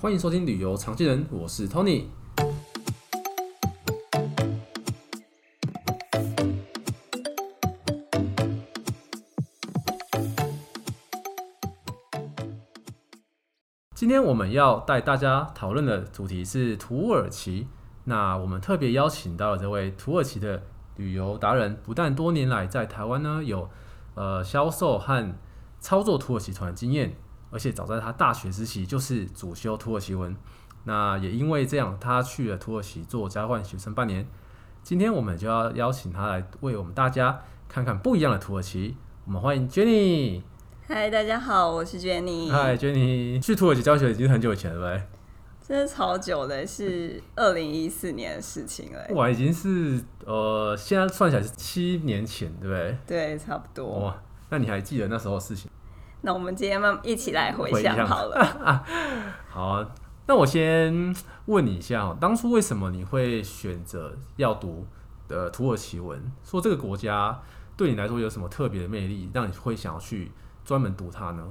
欢迎收听旅游常见人，我是 Tony。今天我们要带大家讨论的主题是土耳其。那我们特别邀请到了这位土耳其的旅游达人，不但多年来在台湾呢有呃销售和操作土耳其团经验，而且早在他大学时期就是主修土耳其文。那也因为这样，他去了土耳其做交换学生半年。今天我们就要邀请他来为我们大家看看不一样的土耳其。我们欢迎 Jenny。嗨，大家好，我是 Jenny。嗨，Jenny。去土耳其教学已经很久以前了，对不对？真的超久的，是二零一四年的事情了。哇，已经是呃，现在算起来是七年前，对不对？对，差不多。哇，那你还记得那时候的事情？那我们今天慢慢一起来回想好了。好啊，那我先问你一下，当初为什么你会选择要读的土耳其文？说这个国家对你来说有什么特别的魅力，让你会想要去专门读它呢？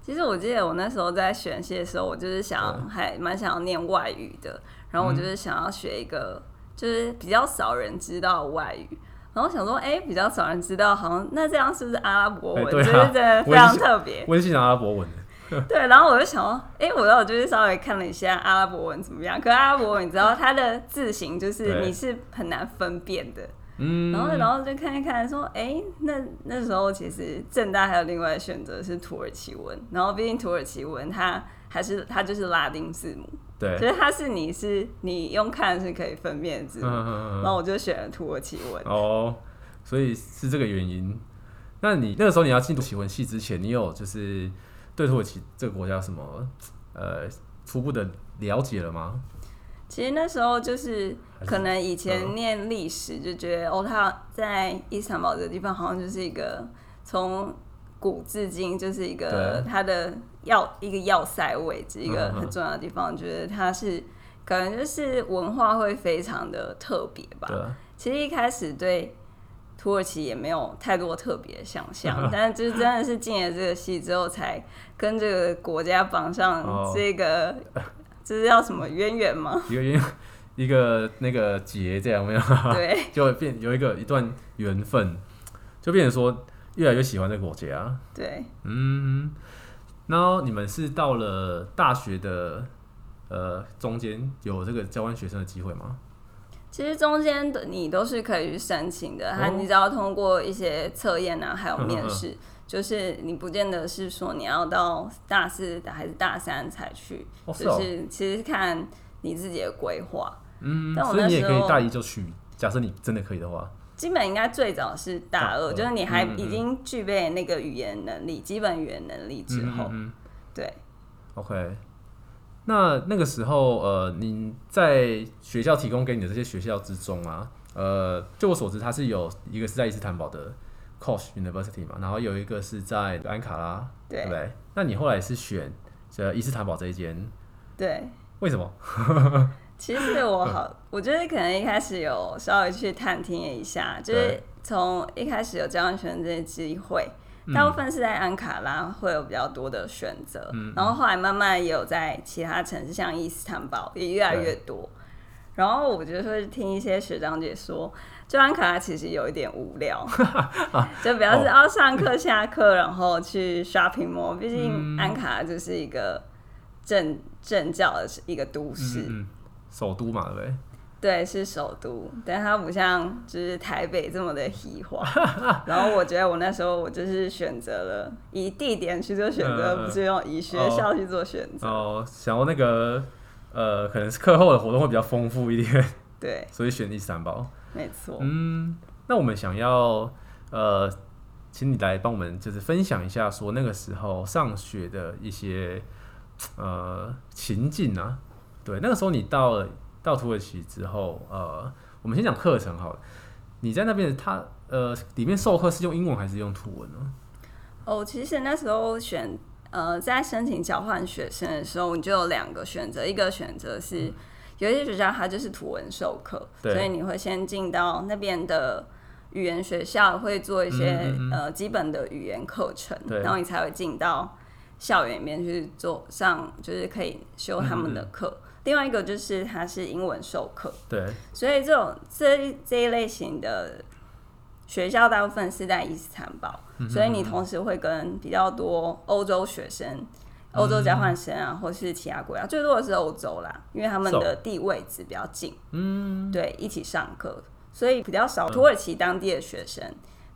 其实我记得我那时候在选系的时候，我就是想还蛮想要念外语的，然后我就是想要学一个就是比较少人知道的外语，然后想说，哎，比较少人知道，好像那这样是不是阿拉伯文？就是真的非常特别。温馨阿拉伯文。对，然后我就想说，哎，我然后就是稍微看了一下阿拉伯文怎么样，可是阿拉伯文你知道它的字形就是你是很难分辨的。嗯，然后然后就看一看，说，哎，那那时候其实正大还有另外的选择是土耳其文，然后毕竟土耳其文它还是它就是拉丁字母，对，所以它是你是你用看是可以分辨的字母，嗯嗯嗯，然后我就选了土耳其文。哦，所以是这个原因。那你那个时候你要进土耳其文系之前，你有就是对土耳其这个国家有什么呃初步的了解了吗？其实那时候就是可能以前念历史就觉得哦，他在伊斯坦堡这个地方好像就是一个从古至今就是一个它的要一个要塞位置，一个很重要的地方。觉得它是可能就是文化会非常的特别吧。其实一开始对土耳其也没有太多特别的想象，但是就是真的是进了这个戏之后，才跟这个国家绑上这个。这是叫什么渊源吗？一 个渊，一个那个结这样没有？对，就会变有一个一段缘分，就变成说越来越喜欢这个国家。对，嗯，然后你们是到了大学的呃中间有这个交换学生的机会吗？其实中间的你都是可以去申请的，还、哦、你只要通过一些测验啊，还有面试。呵呵就是你不见得是说你要到大四还是大三才去，就是其实看你自己的规划。嗯，但我那时候，所以你也可以大一就去。假设你真的可以的话，基本应该最早是大二，就是你还已经具备那个语言能力，基本语言能力之后，对。OK，那那个时候呃，你在学校提供给你的这些学校之中啊，呃，就我所知，它是有一个是在伊斯坦堡的。Koç University 嘛，然后有一个是在安卡拉，对，对不对？那你后来是选这伊斯坦堡这一间，对？为什么？其实我好，我觉得可能一开始有稍微去探听一下，就是从一开始有交换学生这些机会，大部分是在安卡拉会有比较多的选择，嗯，然后后来慢慢也有在其他城市，像伊斯坦堡也越来越多。然后我觉得会听一些学长姐说。就安卡拉其实有一点无聊，就比较是要上课下课，然后去 shopping mall。毕竟安卡拉就是一个政政教的一个都市，嗯嗯、首都嘛，对不对？对，是首都，但它不像就是台北这么的喜化。然后我觉得我那时候我就是选择了以地点去做选择，不是用以学校去做选择。哦，想要那个呃，可能是课后的活动会比较丰富一点，对，所以选伊斯坦堡。没错，嗯，那我们想要呃，请你来帮我们就是分享一下，说那个时候上学的一些呃情境啊。对，那个时候你到了到土耳其之后，呃，我们先讲课程好了。你在那边，他呃里面授课是用英文还是用图文呢？哦，其实那时候选呃在申请交换学生的时候，你就有两个选择，一个选择是。嗯有些学校它就是图文授课，所以你会先进到那边的语言学校，会做一些嗯嗯嗯呃基本的语言课程，然后你才会进到校园里面去做上，就是可以修他们的课。另外一个就是它是英文授课，对，所以这种这这一类型的学校大部分是在伊斯坦堡，嗯、哼。哼所以你同时会跟比较多欧洲学生、欧洲交换生啊，嗯、或是其他国家，最多的是欧洲啦，因为他们的地位置比较近，嗯，对，一起上课，所以比较少土耳其当地的学生，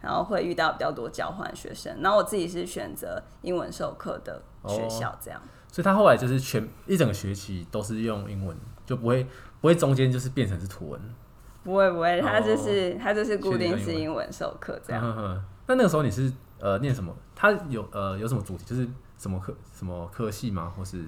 然后会遇到比较多交换学生，然后我自己是选择英文授课的学校，这样。哦所以他后来就是全一整个学期都是用英文，就不会不会中间就是变成是图文，不会不会，他就是、哦、他就是固定是英文授课这样。那、嗯、那个时候你是呃念什么？他有呃有什么主题？就是什么科什么科系吗？或是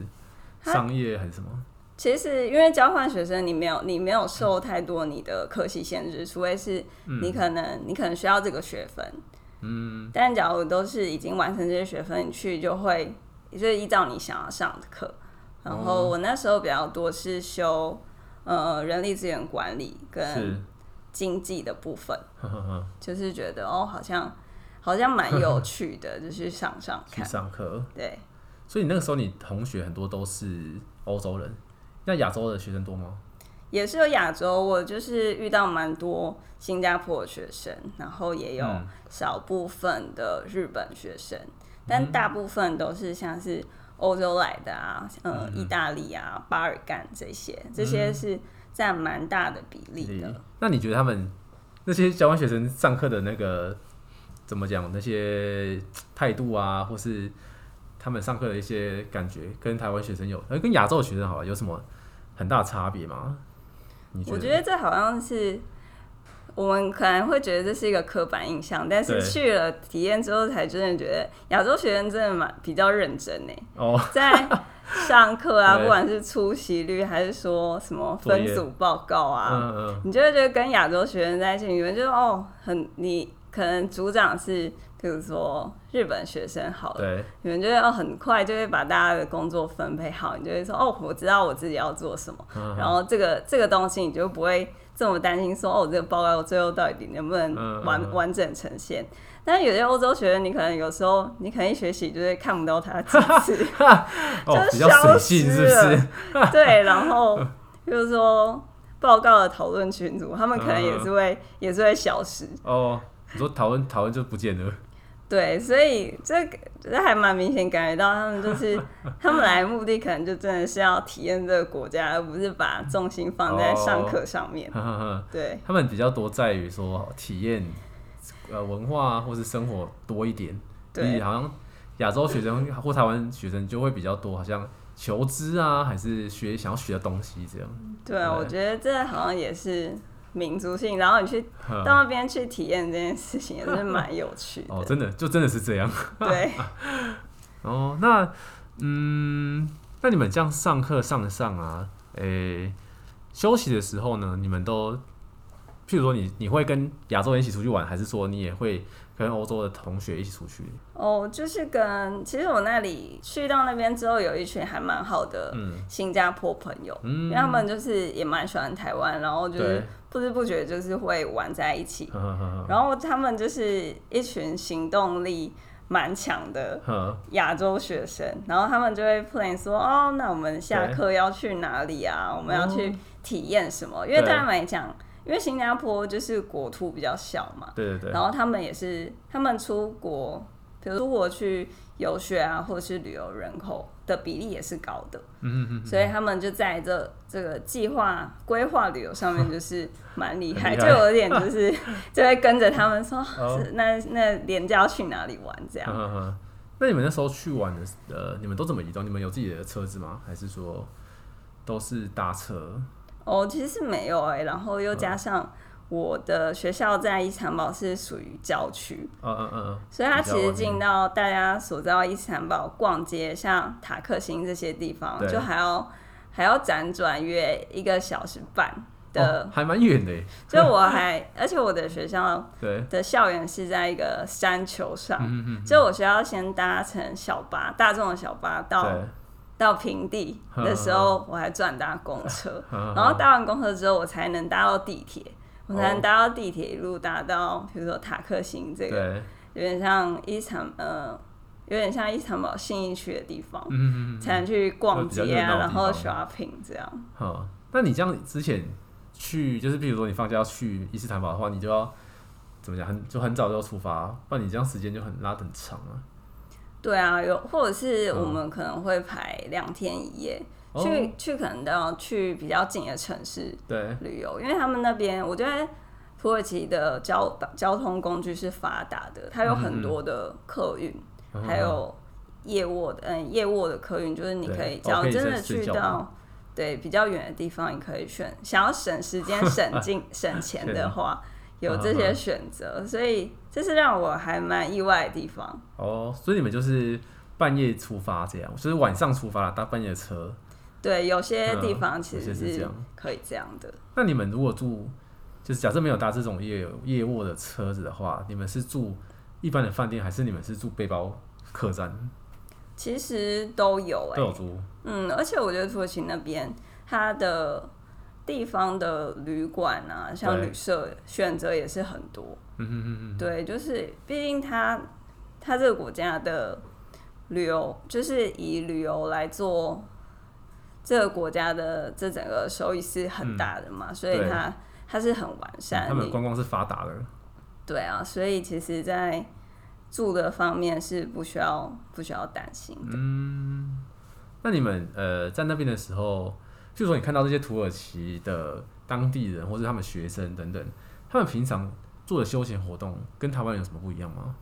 商业还是什么？其实因为交换学生，你没有你没有受太多你的科系限制，除非是你可能、嗯、你可能需要这个学分，嗯，但假如都是已经完成这些学分，你去就会。也就是依照你想要上的课，然后我那时候比较多是修呃人力资源管理跟经济的部分，就是觉得哦好像好像蛮有趣的，就去上上看。去上课。对，所以你那个时候你同学很多都是欧洲人，那亚洲的学生多吗？也是有亚洲，我就是遇到蛮多新加坡的学生，然后也有少部分的日本学生。但大部分都是像是欧洲来的啊，呃，嗯，意大利啊，巴尔干这些，这些是占蛮大的比例的。那你觉得他们那些交换学生上课的那个怎么讲？那些态度啊，或是他们上课的一些感觉，跟台湾学生有，呃，跟亚洲学生好了，有什么很大差别吗？我觉得这好像是。我们可能会觉得这是一个刻板印象，但是去了体验之后，才真的觉得亚洲学生真的蛮比较认真呢。哦，在上课啊，不管是出席率还是说什么分组报告啊，嗯嗯，你就会觉得跟亚洲学生在一起，你们就哦，很你可能组长是比如说日本学生好了，对，你们就要很快就会把大家的工作分配好，你就会说哦，我知道我自己要做什么，嗯、然后这个这个东西你就不会。这么担心说哦，这个报告最后到底能不能完、嗯、完整呈现？但是有些欧洲学生，你可能有时候你可能一学习就是看不到他几次，就消失了。是不是 对，然后比如说报告的讨论群组，他们可能也是会、嗯、也是会消失。哦，你说讨论讨论就不见了。对，所以这个这还蛮明显感觉到他们就是他们来的目的可能就真的是要体验这个国家，而不是把重心放在上课上面。哦、对，他们比较多在于说体验呃文化或是生活多一点。对，好像亚洲学生或台湾学生就会比较多，好像求知啊，还是学想要学的东西这样。对啊，对我觉得这好像也是。民族性，然后你去到那边去体验这件事情，也是 蛮有趣的。哦，真的，就真的是这样。对。哦，那嗯，那你们这样上课上得上啊？诶、欸，休息的时候呢，你们都，譬如说你你会跟亚洲人一起出去玩，还是说你也会跟欧洲的同学一起出去？哦，就是跟，其实我那里去到那边之后，有一群还蛮好的新加坡朋友，嗯、因为他们就是也蛮喜欢台湾，然后就是。不知不觉就是会玩在一起，然后他们就是一群行动力蛮强的亚洲学生，然后他们就会 plan 说，哦，那我们下课要去哪里啊？我们要去体验什么？因为对他们来讲，因为新加坡就是国土比较小嘛，对对对，然后他们也是他们出国，比如出国去。游学啊，或者是旅游人口的比例也是高的，嗯嗯嗯，所以他们就在这这个计划规划旅游上面 就是蛮厉害，害，就有点就 是就会跟着他们说，哦、那那连家要去哪里玩这样。那你们那时候去玩的呃，你们都怎么移动？你们有自己的车子吗？还是说都是搭车？哦，其实是没有哎、欸，然后又加上。我的学校在伊斯坦堡是属于郊区，嗯嗯嗯，所以它其实进到大家所知道伊斯坦堡逛街，像塔克星这些地方，就还要还要辗转约一个小时半的，哦、还蛮远的。就我还，而且我的学校 的校园是在一个山丘上，所以我学校先搭乘小巴，大众的小巴到到平地的时候，我还转搭公车，然后搭完公车之后，我才能搭到地铁。我才能搭到地铁，一路搭到，比如说塔克星这个，有点像伊斯坦呃有点像伊斯坦堡信义区的地方，嗯嗯嗯，才能去逛街啊，然后 shopping 这样。好，那你这样之前去，就是比如说你放假要去伊斯坦堡的话，你就要怎么讲？很就很早就要出发，不然你这样时间就很拉得很长啊。对啊，有或者是我们可能会排两天一夜，哦、去可能都要去比较近的城市对旅游，因为他们那边我觉得土耳其的交交通工具是发达的，它有很多的客运，嗯、还有夜卧的嗯夜卧的客运，就是你可以只要真的去到对比较远的地方，你可以选想要省时间省进 省钱的话。有这些选择，所以这是让我还蛮意外的地方。哦，所以你们就是半夜出发这样，就是晚上出发了，搭半夜的车。对，有些地方其实是可以这样的。嗯、那你们如果住，就是假设没有搭这种夜夜卧的车子的话，你们是住一般的饭店，还是你们是住背包客栈？其实都有、欸，都有住。嗯，而且我觉得土耳其那边它的。地方的旅馆啊，像旅社选择也是很多。嗯嗯嗯对，就是毕竟它它这个国家的旅游，就是以旅游来做这个国家的这整个收益是很大的嘛，嗯、所以它它是很完善。他们观光是发达的。对啊，所以其实，在住的方面是不需要不需要担心的。嗯，那你们呃在那边的时候。就说，你看到这些土耳其的当地人，或者他们学生等等，他们平常做的休闲活动，跟台湾有什么不一样吗？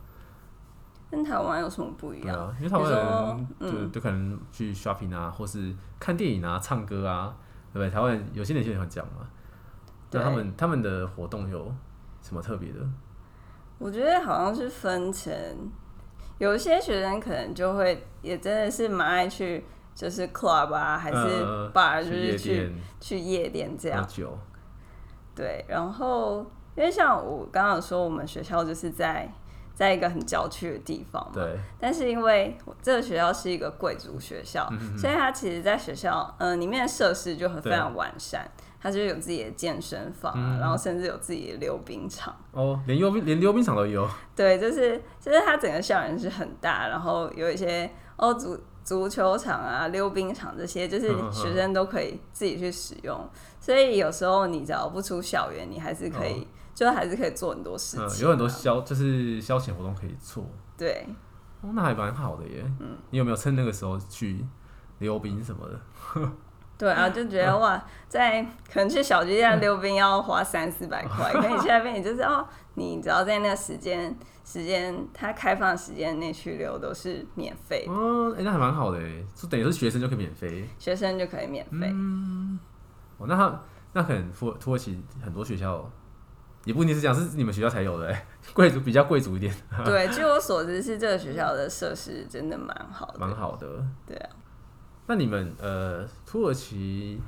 跟台湾有什么不一样？啊、因为台湾人就可能去 shopping 啊，或是看电影啊、唱歌啊，对不对？台湾有些年轻人会讲嘛。那他们他们的活动有什么特别的？我觉得好像是分成，有一些学生可能就会也真的是蛮爱去。就是 club 啊，还是 bar，、呃、就是去去夜店这样。对，然后因为像我刚刚说，我们学校就是在在一个很郊区的地方嘛。对。但是因为这个学校是一个贵族学校，所以它其实，在学校嗯、呃、里面的设施就很非常完善。它就有自己的健身房、啊，嗯、然后甚至有自己的溜冰场。哦，连溜冰连溜冰场都有。对，就是就是它整个校园是很大，然后有一些哦足。足球场啊，溜冰场这些，就是学生都可以自己去使用。嗯、所以有时候你只要不出校园，你还是可以，哦、就还是可以做很多事情、啊嗯。有很多消，就是消遣活动可以做。对，哦，那还蛮好的耶。嗯，你有没有趁那个时候去溜冰什么的？对啊，就觉得哇，在可能去小巨蛋溜冰要花三四百块，可你去那边你就是哦，你只要在那个时间时间它开放时间内去溜都是免费。哦，哎、欸，那还蛮好的哎，就等于是学生就可以免费，学生就可以免费。嗯，哦，那他那可能土土耳其很多学校也不一定是这样，是你们学校才有的哎，贵族比较贵族一点。对，据我所知是这个学校的设施真的蛮好的，蛮好的。对啊。那你们呃，土耳其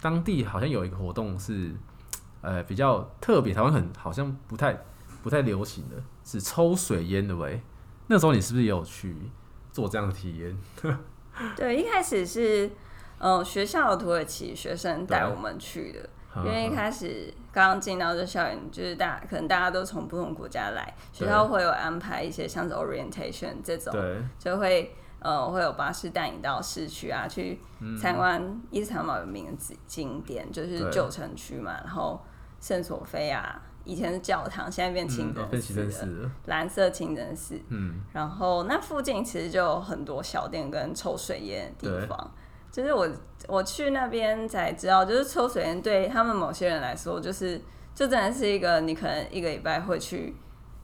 当地好像有一个活动是，呃，比较特别，台湾很好像不太不太流行的，是抽水烟的喂。那时候你是不是也有去做这样的体验？对，一开始是呃学校的土耳其学生带我们去的，因为一开始刚刚进到这校园，就是大可能大家都从不同国家来，学校会有安排一些像是 orientation 这种，对，就会。呃，会有巴士带你到市区啊，去参观伊斯坦堡有名的景景点，就是旧城区嘛。然后圣索菲亚以前是教堂，现在变清真寺，蓝色清真寺。嗯，然后那附近其实就有很多小店跟抽水烟的地方。就是我我去那边才知道，就是抽水烟对他们某些人来说，就是就真的是一个你可能一个礼拜会去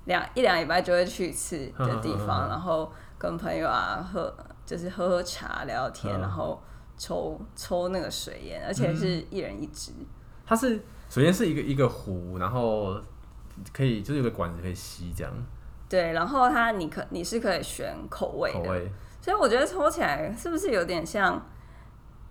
两一两礼拜就会去一次的地方，然后。跟朋友啊喝，就是喝喝茶聊聊天，嗯、然后抽抽那个水烟，而且是一人一支。它是首先是一个一个壶，然后可以就是有个管子可以吸这样。对，然后它你可你是可以选口味的，口味。所以我觉得抽起来是不是有点像？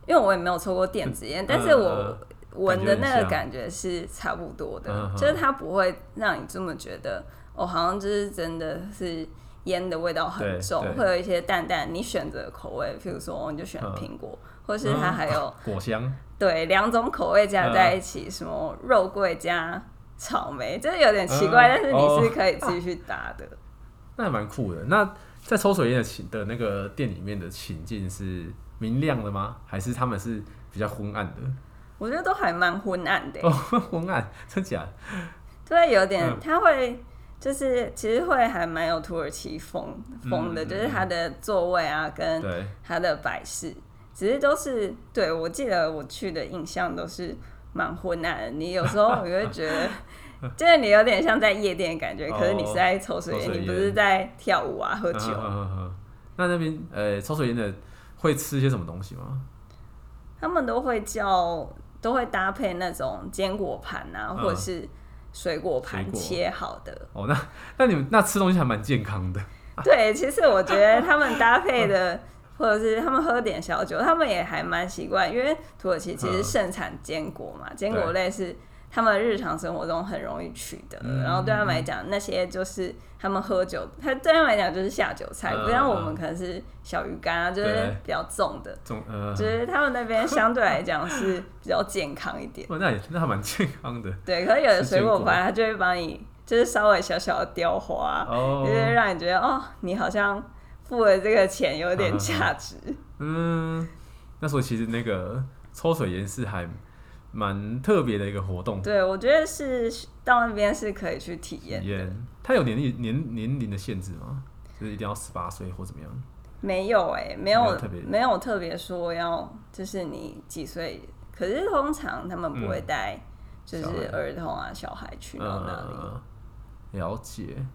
因为我也没有抽过电子烟，嗯、但是我闻的那个感觉是差不多的，嗯、就是它不会让你这么觉得，哦，好像就是真的是。烟的味道很重，会有一些淡淡你选择的口味，譬如说你就选苹果，嗯、或是它还有 果香，对，两种口味加在一起，嗯、什么肉桂加草莓，就是有点奇怪，嗯、但是你是可以自己去搭的。嗯哦啊、那还蛮酷的。那在抽水烟的情的那个店里面的情境是明亮的吗？还是他们是比较昏暗的？我觉得都还蛮昏暗的。哦，昏暗，真假？对，有点，他会就是其实会还蛮有土耳其风风的，嗯、就是他的座位啊，跟他的摆饰，其实都是对我记得我去的印象都是蛮昏暗的。你有时候你会觉得。就是你有点像在夜店的感觉，可是你是在抽水烟，你不是在跳舞啊、喝酒。那那边呃，抽水烟的会吃些什么东西吗？他们都会叫，都会搭配那种坚果盘啊，或者是水果盘切好的。哦，那那你们那吃东西还蛮健康的。对，其实我觉得他们搭配的，或者是他们喝点小酒，他们也还蛮习惯，因为土耳其其实盛产坚果嘛，坚果类是。他们日常生活中很容易取得，嗯、然后对他们来讲，那些就是他们喝酒，他对他们来讲就是下酒菜，不像我们可能是小鱼干啊，就是比较重的，重，呃，就是他们那边 相对来讲是比较健康一点。哦那也那还蛮健康的。对，可是有的水果盘，他就会帮你就是稍微小小的雕花，哦、就是让你觉得哦，你好像付了这个钱有点价值。嗯，那时候其实那个抽水烟是还。蛮特别的一个活动，对，我觉得是到那边是可以去体验。体验，它有年龄年年龄的限制吗？就是一定要十八岁或怎么样？没有哎、欸，没有，没有特别，没有特别说要，就是你几岁？可是通常他们不会带，就是儿童啊、小孩去到那里。嗯、了解。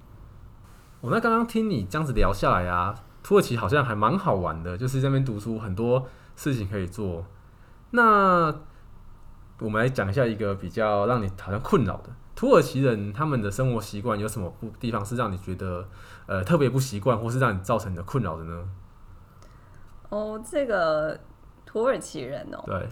我那刚刚听你这样子聊下来啊，土耳其好像还蛮好玩的，就是在那边读书很多事情可以做。那我们来讲一下一个比较让你好像困扰的。土耳其人，他们的生活习惯有什么不地方是让你觉得呃特别不习惯，或是让你造成你的困扰的呢？哦，这个土耳其人哦，对，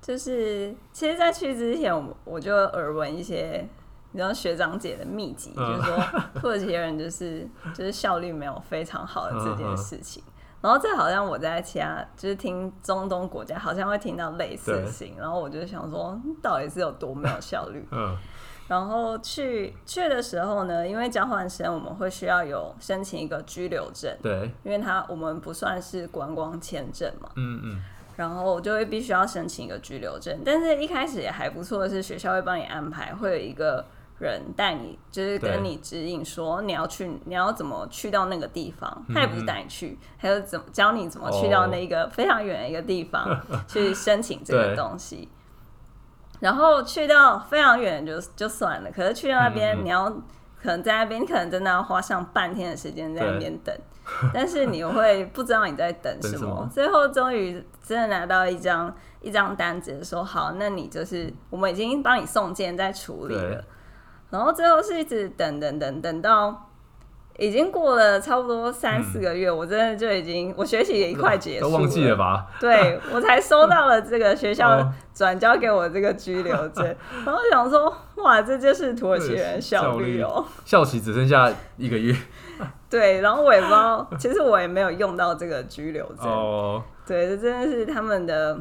就是其实，在去之前，我我就耳闻一些，你知道学长姐的秘籍，嗯、就是说土耳其人就是就是效率没有非常好的这件事情。嗯。嗯然后这好像我在其他就是听中东国家好像会听到类似的事情，然后我就想说，到底是有多没有效率？嗯，然后去去的时候呢，因为交换生我们会需要有申请一个居留证，对，因为他我们不算是观光签证嘛，嗯嗯，然后我就会必须要申请一个居留证，但是一开始也还不错的是学校会帮你安排，会有一个。人带你，就是跟你指引说你要去，你要怎么去到那个地方。他也不是带你去，他就怎么教你怎么去到那个非常远的一个地方去申请这个东西。然后去到非常远就就算了，可是去到那边，你要可能在那边，可能真的要花上半天的时间在那边等。但是你会不知道你在等什么。最后终于真的拿到一张一张单子，说好，那你就是我们已经帮你送件在处理了。然后最后是一直等等等等到已经过了差不多三四个月，嗯、我真的就已经我学习也一块结束了，都忘记了吧？对，我才收到了这个学校转交给我这个居留证，哦、然后想说哇，这就是土耳其人效率哦，效期只剩下一个月。对，然后我也不知道，其实我也没有用到这个拘留证。哦，对，这真的是他们的。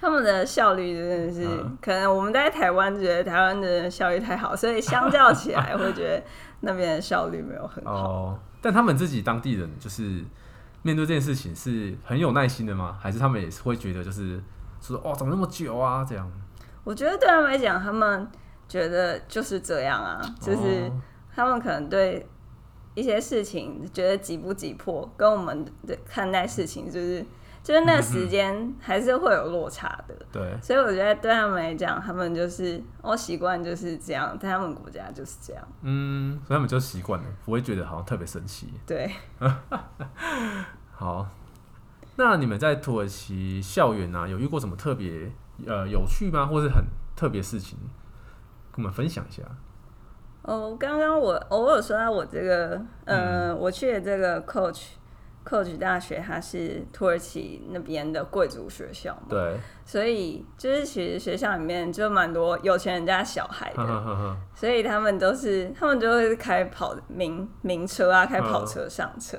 他们的效率真的是，嗯、可能我们在台湾觉得台湾的效率太好，所以相较起来会觉得那边的效率没有很好。哦，但他们自己当地人就是面对这件事情是很有耐心的吗？还是他们也是会觉得就是说哦，怎么那么久啊？这样？我觉得对他们来讲，他们觉得就是这样啊，就是他们可能对一些事情觉得急不急迫，跟我们的看待事情就是。就是那个时间还是会有落差的，嗯、对，所以我觉得对他们来讲，他们就是我习惯就是这样，在他们国家就是这样，嗯，所以他们就习惯了，不会觉得好像特别神奇。对，好，那你们在土耳其校园啊，有遇过什么特别呃有趣吗，或是很特别事情，跟我们分享一下？哦，刚刚我偶尔说到我这个，呃，嗯、我去的这个 coach。科举大学，它是土耳其那边的贵族学校嘛，对，所以就是其实学校里面就蛮多有钱人家小孩的，呵呵呵，所以他们都是他们就会开跑名名车啊，开跑车上车，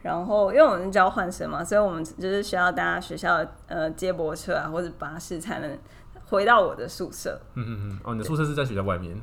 然后因为我们是交换生嘛，所以我们就是需要搭学校呃接驳车啊或者巴士才能回到我的宿舍。嗯嗯嗯，哦，你的宿舍是在学校外面？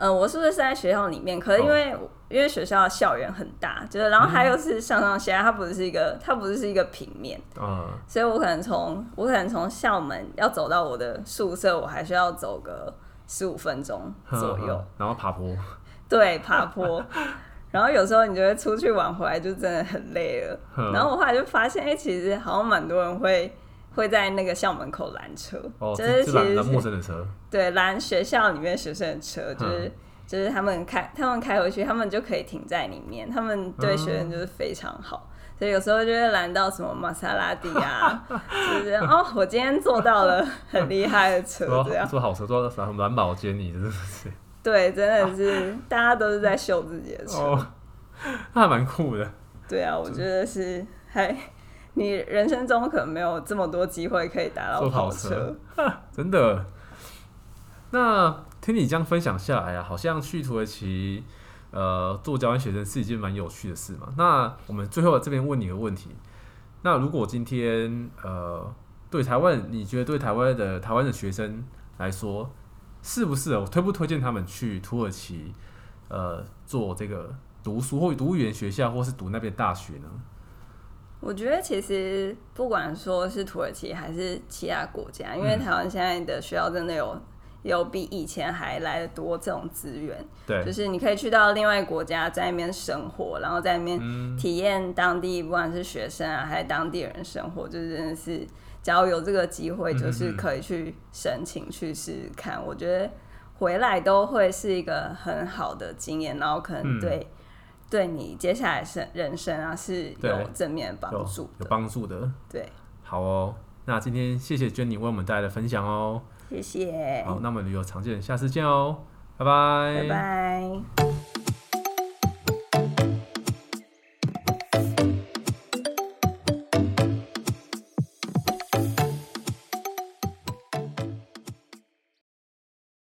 呃，我是不是是在学校里面？可是因为、哦、因为学校的校园很大，就是然后它又是上上下下，它不是一个它不是一个平面，嗯，所以我可能从我可能从校门要走到我的宿舍，我还需要走个十五分钟左右，呵呵，然后爬坡，对，爬坡，然后有时候你就会出去玩回来就真的很累了，呵然后我后来就发现，哎、欸，其实好像蛮多人会。会在那个校门口拦车，哦、就是其实是陌生的车，对，拦学校里面学生的车，就是、嗯、就是他们开他们开回去，他们就可以停在里面，他们对学生就是非常好，嗯、所以有时候就会拦到什么玛莎拉蒂啊，就是哦，我今天坐到了很厉害的车，这样坐好车，坐到什么蓝宝坚尼，真的是，对，真的是大家都是在秀自己的车，哦、那还蛮酷的，对啊，我觉得是还。你人生中可能没有这么多机会可以达到跑车，真的。那听你这样分享下来啊，好像去土耳其，呃，做交换学生是一件蛮有趣的事嘛。那我们最后这边问你个问题：那如果今天，呃，对台湾，你觉得对台湾的台湾的学生来说，适不适合，推不推荐他们去土耳其，呃，做这个读书或读语言学校，或是读那边大学呢？我觉得其实不管说是土耳其还是其他国家，因为台湾现在的学校真的有有比以前还来的多这种资源，对，就是你可以去到另外国家，在那边生活，然后在那边体验当地不管是学生啊还是当地人生活，就是真的是，只要有这个机会，就是可以去申请去试试看。我觉得回来都会是一个很好的经验，然后可能对。对你接下来生人生啊是有正面帮助，有帮助的。对，好哦，那今天谢谢 Jenny 为我们带来的分享哦，谢谢。好，那么旅游常见，下次见哦，拜拜，拜拜。